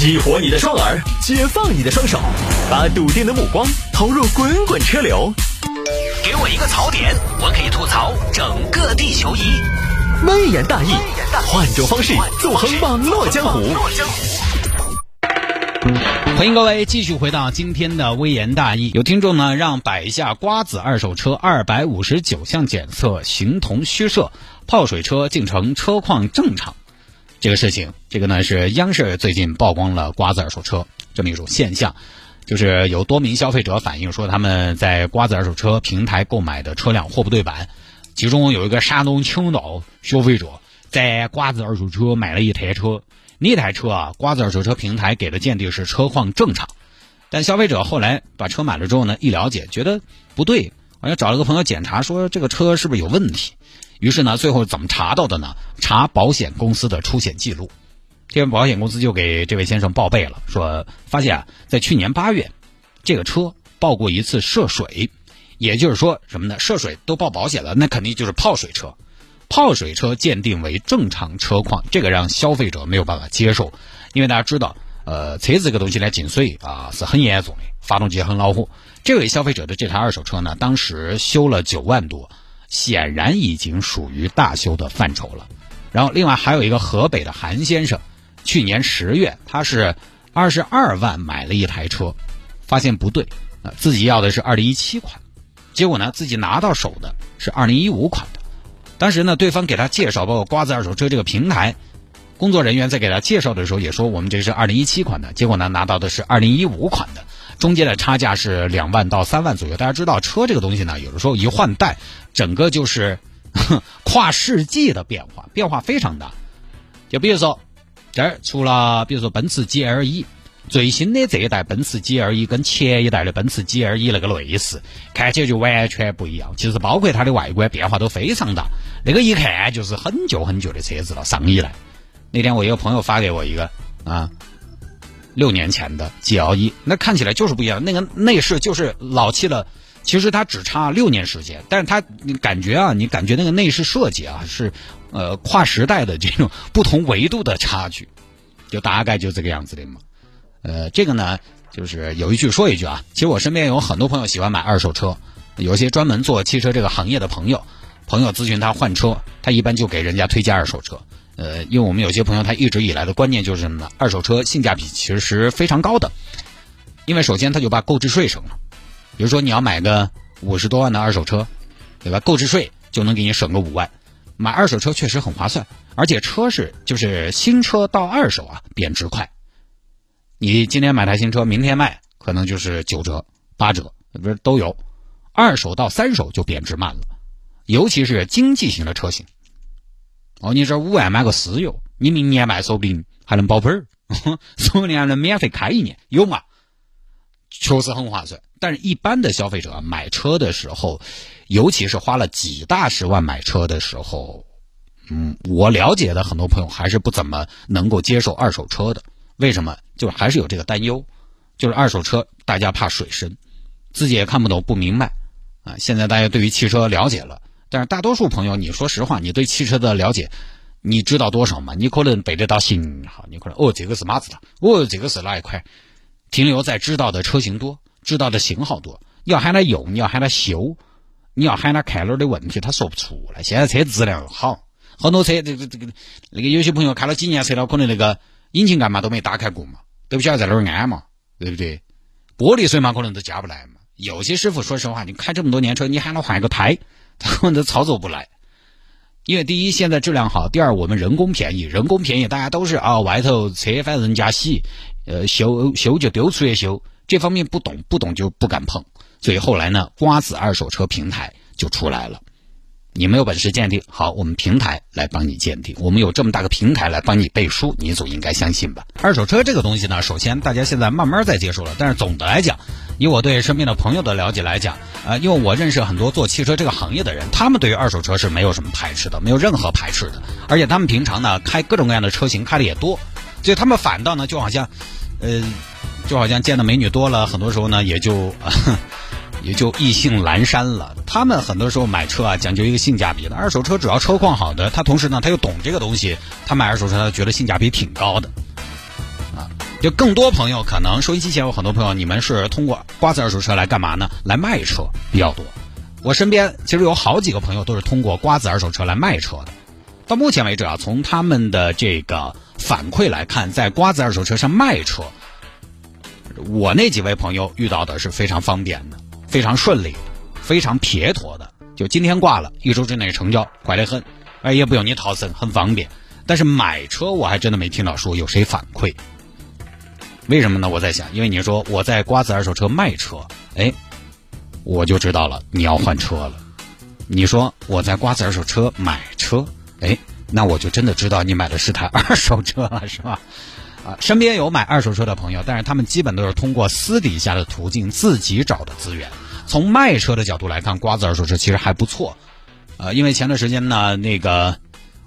激活你的双耳，解放你的双手，把笃定的目光投入滚滚车流。给我一个槽点，我可以吐槽整个地球仪。微言大义，换种方式纵横网络江湖。欢迎各位继续回到今天的微言大义。有听众呢让摆一下瓜子二手车二百五十九项检测形同虚设，泡水车竟成车况正常。这个事情，这个呢是央视最近曝光了瓜子二手车这么一种现象，就是有多名消费者反映说他们在瓜子二手车平台购买的车辆货不对版，其中有一个山东青岛消费者在瓜子二手车买了一台车，那台车啊瓜子二手车平台给的鉴定是车况正常，但消费者后来把车买了之后呢，一了解觉得不对，好像找了个朋友检查说这个车是不是有问题。于是呢，最后怎么查到的呢？查保险公司的出险记录，这边保险公司就给这位先生报备了，说发现啊，在去年八月，这个车报过一次涉水，也就是说什么呢？涉水都报保险了，那肯定就是泡水车，泡水车鉴定为正常车况，这个让消费者没有办法接受，因为大家知道，呃，车子这个东西呢，进水啊是很严重的，发动机很恼火。这位消费者的这台二手车呢，当时修了九万多。显然已经属于大修的范畴了。然后，另外还有一个河北的韩先生，去年十月他是二十二万买了一台车，发现不对，啊，自己要的是二零一七款，结果呢自己拿到手的是二零一五款的。当时呢，对方给他介绍，包括瓜子二手车这个平台工作人员在给他介绍的时候也说，我们这是二零一七款的，结果呢拿到的是二零一五款的。中间的差价是两万到三万左右。大家知道车这个东西呢，有的时候一换代，整个就是 跨世纪的变化，变化非常大。就比如说这儿出了，比如说奔驰 GLE 最新的这一代奔驰 GLE 跟前一代的奔驰 GLE 那个类似，看起来就完全不一样。其实包括它的外观变化都非常大，那个一看就是很旧很旧的车子了，上一代。那天我一个朋友发给我一个啊。六年前的 G L E，那看起来就是不一样，那个内饰就是老气了。其实它只差六年时间，但是它你感觉啊，你感觉那个内饰设计啊是呃跨时代的这种不同维度的差距，就大概就这个样子的嘛。呃，这个呢就是有一句说一句啊，其实我身边有很多朋友喜欢买二手车，有些专门做汽车这个行业的朋友，朋友咨询他换车，他一般就给人家推荐二手车。呃，因为我们有些朋友他一直以来的观念就是什么呢？二手车性价比其实是非常高的，因为首先他就把购置税省了，比如说你要买个五十多万的二手车，对吧？购置税就能给你省个五万，买二手车确实很划算，而且车是就是新车到二手啊贬值快，你今天买台新车，明天卖可能就是九折八折，不是都有，二手到三手就贬值慢了，尤其是经济型的车型。哦，你这五万买个私有，你明年卖说不定还能保本儿，说不定还能免费开一年，有吗？确实很划算。但是，一般的消费者买车的时候，尤其是花了几大十万买车的时候，嗯，我了解的很多朋友还是不怎么能够接受二手车的。为什么？就是还是有这个担忧，就是二手车大家怕水深，自己也看不懂不明白啊。现在大家对于汽车了解了。但是大多数朋友，你说实话，你对汽车的了解，你知道多少嘛？你可能背得到型号，你可能哦，这个是马自达，哦，这个是哪一块？停留在知道的车型多，知道的型号多。你要喊他用，你要喊他修，你要喊他看哪儿的问题，他说不出来。现在车质量好，很多车这个这个那个有些朋友开了几年车了，可能那个引擎盖嘛都没打开过嘛，都不晓得在哪儿安嘛，对不对？玻璃水嘛可能都加不来嘛。有些师傅说实话，你开这么多年车，你喊他换一个胎。他们都操作不来，因为第一现在质量好，第二我们人工便宜，人工便宜大家都是啊外头车反正人家洗，呃修修就丢出去修，这方面不懂不懂就不敢碰，所以后来呢瓜子二手车平台就出来了。你没有本事鉴定，好，我们平台来帮你鉴定。我们有这么大个平台来帮你背书，你总应该相信吧？二手车这个东西呢，首先大家现在慢慢在接受了，但是总的来讲，以我对身边的朋友的了解来讲，呃，因为我认识很多做汽车这个行业的人，他们对于二手车是没有什么排斥的，没有任何排斥的，而且他们平常呢开各种各样的车型开的也多，所以他们反倒呢就好像，呃，就好像见的美女多了，很多时候呢也就。也就意兴阑珊了。他们很多时候买车啊，讲究一个性价比的。二手车主要车况好的，他同时呢他又懂这个东西，他买二手车他觉得性价比挺高的，啊。就更多朋友可能收音机前有很多朋友，你们是通过瓜子二手车来干嘛呢？来卖车比较多。我身边其实有好几个朋友都是通过瓜子二手车来卖车的。到目前为止啊，从他们的这个反馈来看，在瓜子二手车上卖车，我那几位朋友遇到的是非常方便的、非常顺利、非常撇脱的。就今天挂了，一周之内成交，快得很，哎，也不用你逃生，很方便。但是买车我还真的没听到说有谁反馈。为什么呢？我在想，因为你说我在瓜子二手车卖车，哎，我就知道了你要换车了。你说我在瓜子二手车买车，哎，那我就真的知道你买的是台二手车了，是吧？啊，身边有买二手车的朋友，但是他们基本都是通过私底下的途径自己找的资源。从卖车的角度来看，瓜子二手车其实还不错。呃，因为前段时间呢，那个。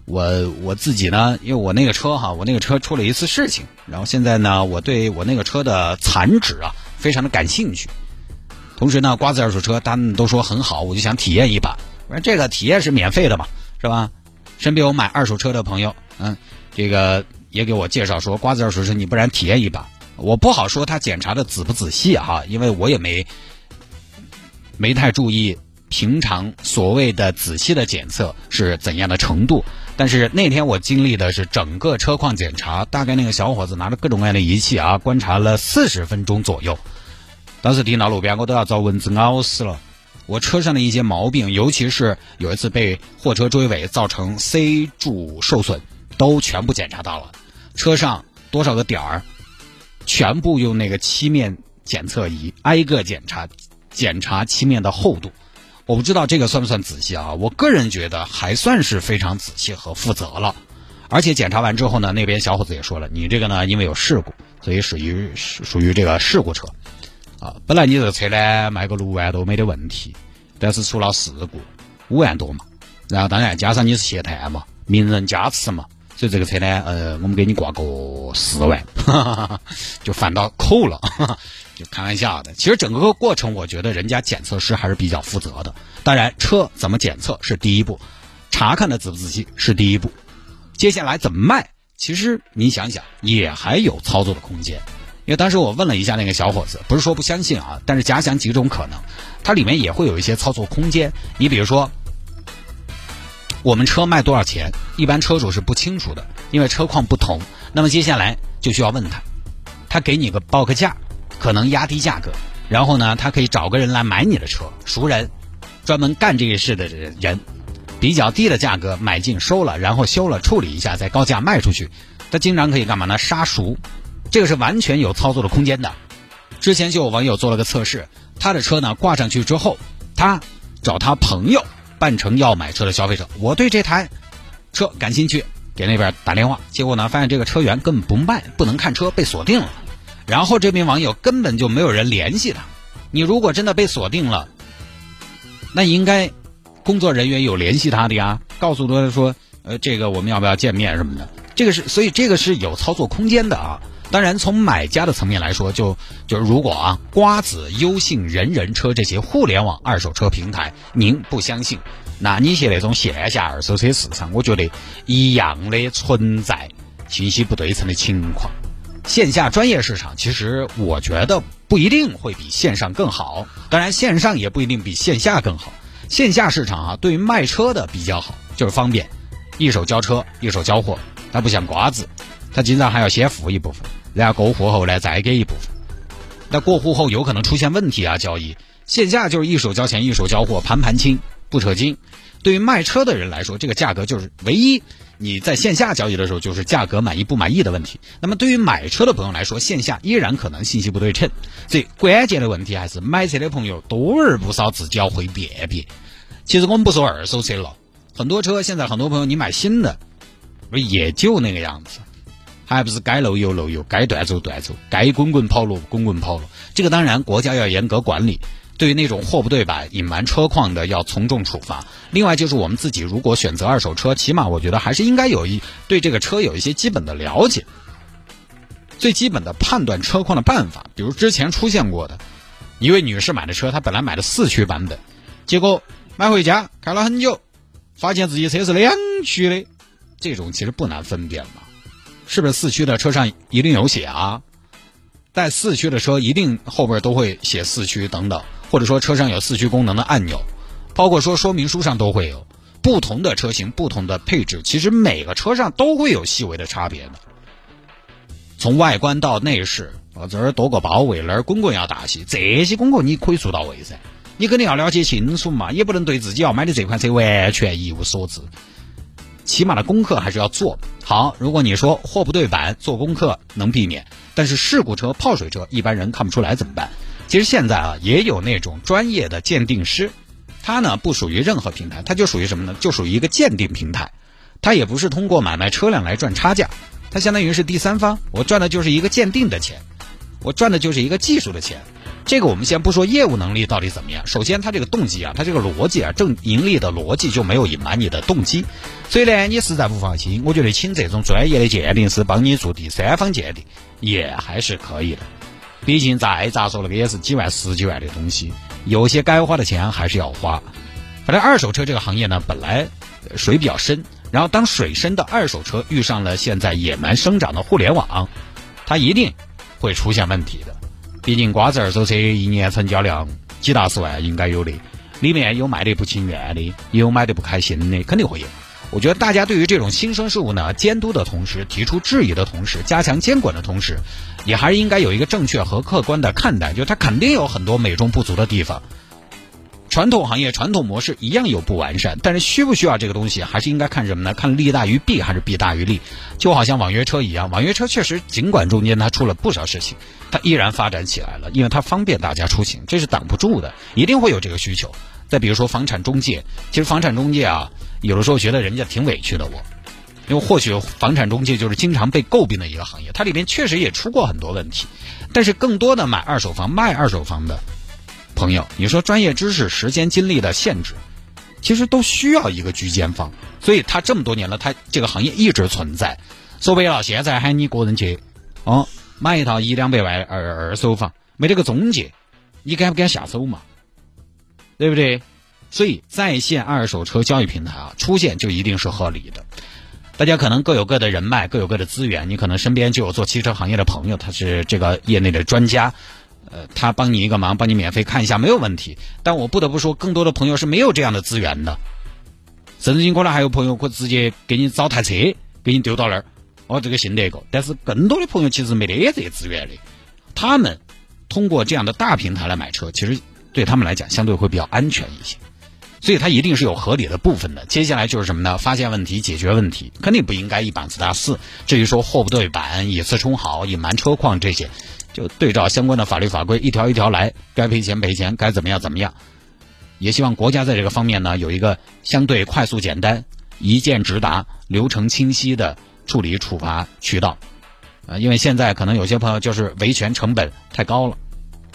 我我自己呢，因为我那个车哈，我那个车出了一次事情，然后现在呢，我对我那个车的残值啊，非常的感兴趣。同时呢，瓜子二手车他们都说很好，我就想体验一把。我说这个体验是免费的嘛，是吧？身边有买二手车的朋友，嗯，这个也给我介绍说，瓜子二手车你不然体验一把。我不好说他检查的仔不仔细哈，因为我也没没太注意平常所谓的仔细的检测是怎样的程度。但是那天我经历的是整个车况检查，大概那个小伙子拿着各种各样的仪器啊，观察了四十分钟左右。当时停到路边，我都要遭蚊子咬死了。我车上的一些毛病，尤其是有一次被货车追尾造成 C 柱受损，都全部检查到了。车上多少个点儿，全部用那个漆面检测仪挨个检查，检查漆面的厚度。我不知道这个算不算仔细啊？我个人觉得还算是非常仔细和负责了。而且检查完之后呢，那边小伙子也说了，你这个呢因为有事故，所以属于属于这个事故车啊。本来你这个车呢卖个六万多没得问题，但是出了事故五万多嘛。然后当然加上你是谢探嘛，名人加持嘛，所以这个车呢，呃，我们给你挂个四万，就反倒扣了。就开玩笑的，其实整个过程，我觉得人家检测师还是比较负责的。当然，车怎么检测是第一步，查看的仔不仔细是第一步，接下来怎么卖，其实你想想也还有操作的空间。因为当时我问了一下那个小伙子，不是说不相信啊，但是假想几种可能，它里面也会有一些操作空间。你比如说，我们车卖多少钱，一般车主是不清楚的，因为车况不同。那么接下来就需要问他，他给你个报个价。可能压低价格，然后呢，他可以找个人来买你的车，熟人，专门干这个事的人，比较低的价格买进收了，然后修了处理一下，再高价卖出去。他经常可以干嘛呢？杀熟，这个是完全有操作的空间的。之前就有网友做了个测试，他的车呢挂上去之后，他找他朋友扮成要买车的消费者，我对这台车感兴趣，给那边打电话，结果呢发现这个车源根本不卖，不能看车，被锁定了。然后这名网友根本就没有人联系他，你如果真的被锁定了，那应该工作人员有联系他的呀，告诉他说，呃，这个我们要不要见面什么的，这个是，所以这个是有操作空间的啊。当然，从买家的层面来说，就就如果啊，瓜子、优信、人人车这些互联网二手车平台，您不相信，那你去那种线下二手车市场，我觉得一样的存在信息不对称的情况。线下专业市场，其实我觉得不一定会比线上更好。当然，线上也不一定比线下更好。线下市场啊，对于卖车的比较好，就是方便，一手交车，一手交货。它不像瓜子，它经常还要先付一部分，然后过户后呢再给一部分。那过户后有可能出现问题啊，交易。线下就是一手交钱，一手交货，盘盘清，不扯筋。对于卖车的人来说，这个价格就是唯一。你在线下交易的时候，就是价格满意不满意的问题。那么对于买车的朋友来说，线下依然可能信息不对称。所以关键的问题还是买车的朋友多而不少，自己要会辨别。其实我们不说二手车了，很多车现在很多朋友你买新的，不也就那个样子，还不是该漏油漏油，该断走断走，该滚滚跑路滚滚跑路。这个当然国家要严格管理。对于那种货不对版、隐瞒车况的，要从重处罚。另外就是我们自己如果选择二手车，起码我觉得还是应该有一对这个车有一些基本的了解，最基本的判断车况的办法。比如之前出现过的一位女士买的车，她本来买的四驱版本，结果买回家开了很久，发现自己车是两驱的，这种其实不难分辨嘛，是不是四驱的车上一定有写啊？带四驱的车一定后边都会写四驱等等，或者说车上有四驱功能的按钮，包括说说明书上都会有。不同的车型、不同的配置，其实每个车上都会有细微的差别的。从外观到内饰，啊这儿多个包围，那儿滚滚要大些，这些功课你可以做到位噻。你肯定要了解清楚嘛，也不能对自己要买的这款车完全一无所知。起码的功课还是要做好。如果你说货不对版，做功课能避免，但是事故车、泡水车，一般人看不出来怎么办？其实现在啊，也有那种专业的鉴定师，他呢不属于任何平台，他就属于什么呢？就属于一个鉴定平台，他也不是通过买卖车辆来赚差价，他相当于是第三方，我赚的就是一个鉴定的钱，我赚的就是一个技术的钱。这个我们先不说业务能力到底怎么样，首先他这个动机啊，他这个逻辑啊，正盈利的逻辑就没有隐瞒你的动机，所以呢，你实在不放心，我觉得请这种专业的鉴定师帮你做第三方鉴定也还是可以的。毕竟再咋说那个也是几万、十几万的东西，有些该花的钱还是要花。反正二手车这个行业呢，本来水比较深，然后当水深的二手车遇上了现在野蛮生长的互联网，它一定会出现问题的。毕竟瓜子二手车一年成交量几大十万应该有的，里面有卖的不情愿的，也有买的不开心的，肯定会有。我觉得大家对于这种新生事物呢，监督的同时，提出质疑的。同时，加强监管的同时，也还是应该有一个正确和客观的看待，就它肯定有很多美中不足的地方。传统行业传统模式一样有不完善，但是需不需要这个东西，还是应该看什么呢？看利大于弊还是弊大于利？就好像网约车一样，网约车确实尽管中间它出了不少事情，它依然发展起来了，因为它方便大家出行，这是挡不住的，一定会有这个需求。再比如说房产中介，其实房产中介啊，有的时候觉得人家挺委屈的，我，因为或许房产中介就是经常被诟病的一个行业，它里面确实也出过很多问题，但是更多的买二手房、卖二手房的。朋友，你说专业知识、时间、精力的限制，其实都需要一个居间方，所以他这么多年了，他这个行业一直存在。说白了，现在喊你个人去，哦，买一套一两百万二二手房，没这个中介，你敢不敢下手嘛？对不对？所以在线二手车交易平台啊，出现就一定是合理的。大家可能各有各的人脉，各有各的资源，你可能身边就有做汽车行业的朋友，他是这个业内的专家。呃，他帮你一个忙，帮你免费看一下没有问题。但我不得不说，更多的朋友是没有这样的资源的。甚至你可能还有朋友会直接给你找台车，给你丢到那儿，哦，这个信得过。但是更多的朋友其实没得这些资源的。他们通过这样的大平台来买车，其实对他们来讲相对会比较安全一些。所以它一定是有合理的部分的。接下来就是什么呢？发现问题，解决问题，肯定不应该一棒子打死。至于说货不对版、以次充好、隐瞒车况这些。就对照相关的法律法规，一条一条来，该赔钱赔钱，该怎么样怎么样。也希望国家在这个方面呢，有一个相对快速、简单、一键直达、流程清晰的处理处罚渠道。啊，因为现在可能有些朋友就是维权成本太高了。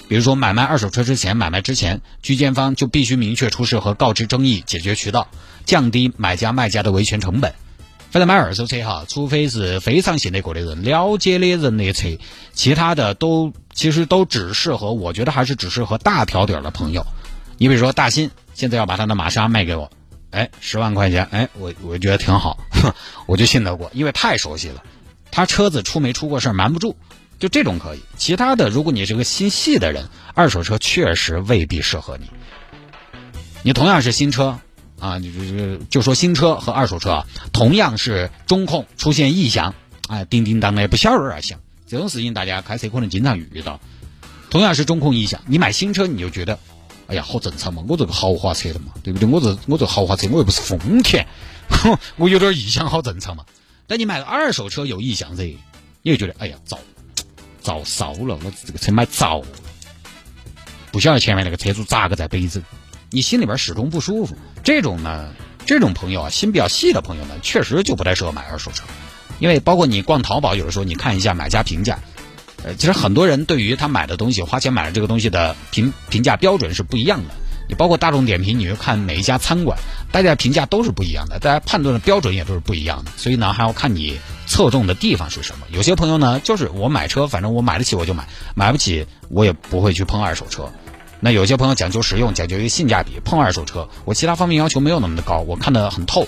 比如说买卖二手车之前，买卖之前，居间方就必须明确出示和告知争议解决渠道，降低买家卖家的维权成本。反正买二手车哈，除非是非常信得过的人、了解的人的车，其他的都其实都只适合，我觉得还是只适合大条点的朋友。你比如说大新现在要把他的玛莎卖给我，哎，十万块钱，哎，我我觉得挺好，我就信得过，因为太熟悉了。他车子出没出过事瞒不住，就这种可以。其他的，如果你是个心细的人，二手车确实未必适合你。你同样是新车。啊，就就就说新车和二手车，同样是中控出现异响，哎，叮叮当的不小儿响，这种事情大家开车可能经常遇到。同样是中控异响，你买新车你就觉得，哎呀，好正常嘛，我这个豪华车的嘛，对不对？我这我这豪华车我又不是丰田，我有点异响好正常嘛。但你买个二手车有异响噻，你就觉得，哎呀，糟糟烧了，我这个车买糟了，不晓得前面那个车主咋个在背着。你心里边始终不舒服，这种呢，这种朋友啊，心比较细的朋友呢，确实就不太适合买二手车，因为包括你逛淘宝，有的时候你看一下买家评价，呃，其实很多人对于他买的东西，花钱买的这个东西的评评价标准是不一样的。你包括大众点评，你去看每一家餐馆，大家评价都是不一样的，大家判断的标准也都是不一样的。所以呢，还要看你侧重的地方是什么。有些朋友呢，就是我买车，反正我买得起我就买，买不起我也不会去碰二手车。那有些朋友讲究实用，讲究一个性价比，碰二手车，我其他方面要求没有那么的高，我看得很透。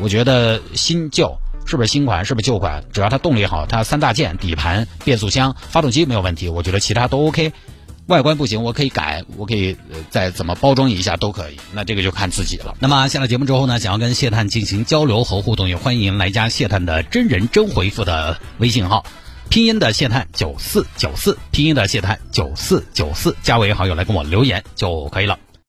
我觉得新旧是不是新款，是不是旧款，只要它动力好，它三大件、底盘、变速箱、发动机没有问题，我觉得其他都 OK。外观不行，我可以改，我可以再怎么包装一下都可以。那这个就看自己了。那么下了节目之后呢，想要跟谢探进行交流和互动，也欢迎来加谢探的真人真回复的微信号，拼音的谢探九四九四，拼音的谢探九四九四，加为好友来跟我留言就可以了。